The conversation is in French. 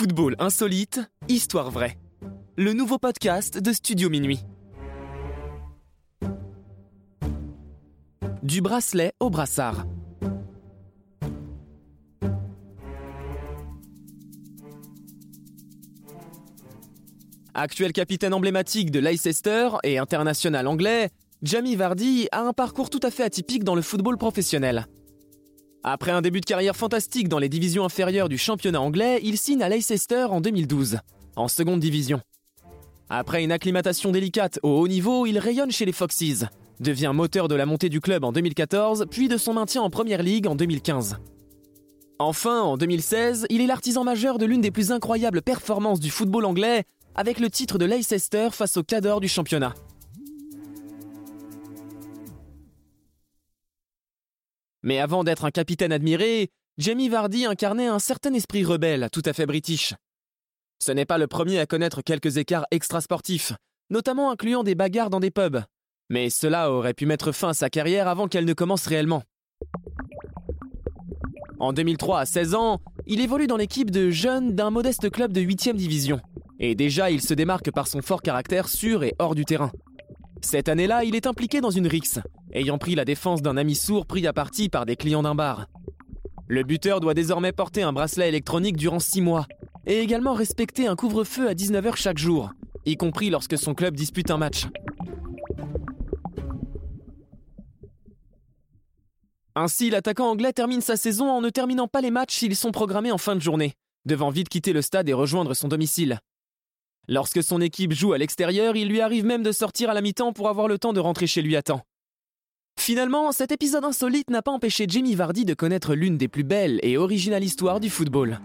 Football insolite, histoire vraie. Le nouveau podcast de Studio Minuit. Du bracelet au brassard. Actuel capitaine emblématique de Leicester et international anglais, Jamie Vardy a un parcours tout à fait atypique dans le football professionnel. Après un début de carrière fantastique dans les divisions inférieures du championnat anglais, il signe à Leicester en 2012, en seconde division. Après une acclimatation délicate au haut niveau, il rayonne chez les Foxes, devient moteur de la montée du club en 2014, puis de son maintien en Première Ligue en 2015. Enfin, en 2016, il est l'artisan majeur de l'une des plus incroyables performances du football anglais, avec le titre de Leicester face au cadre du championnat. Mais avant d'être un capitaine admiré, Jamie Vardy incarnait un certain esprit rebelle, tout à fait british. Ce n'est pas le premier à connaître quelques écarts extrasportifs, notamment incluant des bagarres dans des pubs. Mais cela aurait pu mettre fin à sa carrière avant qu'elle ne commence réellement. En 2003, à 16 ans, il évolue dans l'équipe de jeunes d'un modeste club de 8 division. Et déjà, il se démarque par son fort caractère sur et hors du terrain. Cette année-là, il est impliqué dans une rixe, ayant pris la défense d'un ami sourd pris à partie par des clients d'un bar. Le buteur doit désormais porter un bracelet électronique durant 6 mois, et également respecter un couvre-feu à 19h chaque jour, y compris lorsque son club dispute un match. Ainsi, l'attaquant anglais termine sa saison en ne terminant pas les matchs s'ils sont programmés en fin de journée, devant vite quitter le stade et rejoindre son domicile. Lorsque son équipe joue à l'extérieur, il lui arrive même de sortir à la mi-temps pour avoir le temps de rentrer chez lui à temps. Finalement, cet épisode insolite n'a pas empêché Jamie Vardy de connaître l'une des plus belles et originales histoires du football.